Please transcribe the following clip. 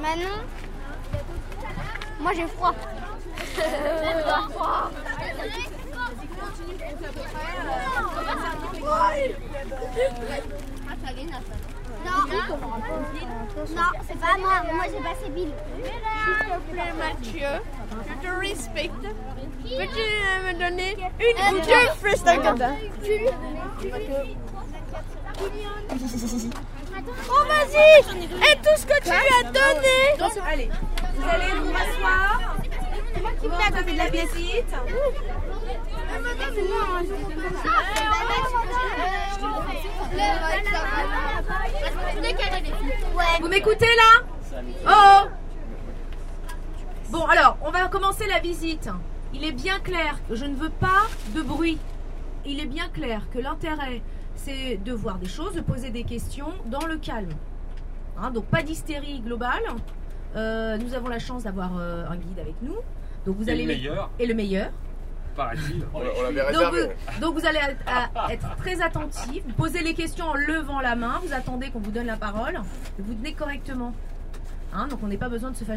Manon Moi j'ai froid. Non, non, c'est pas moi. Moi j'ai passé Bill. S'il te plaît, Mathieu, je te respecte. Peux-tu me donner une ou deux freestyle Oh, Et tout ce que tu lui as donné Allez, vous allez vous rasseoir. Tout le monde a fait de la visite. Vous m'écoutez là? Oh Bon alors, on va commencer la visite. Il est bien clair que je ne veux pas de bruit. Il est bien clair que l'intérêt, c'est de voir des choses, de poser des questions dans le calme. Hein, donc pas d'hystérie globale. Euh, nous avons la chance d'avoir euh, un guide avec nous. Donc vous Et allez le meilleur, et le meilleur. paraît-il. On, on l'avait Donc vous, donc vous allez être, à- être très attentif. Vous posez les questions en levant la main. Vous attendez qu'on vous donne la parole. Vous tenez correctement. Hein, donc on n'a pas besoin de se fâcher.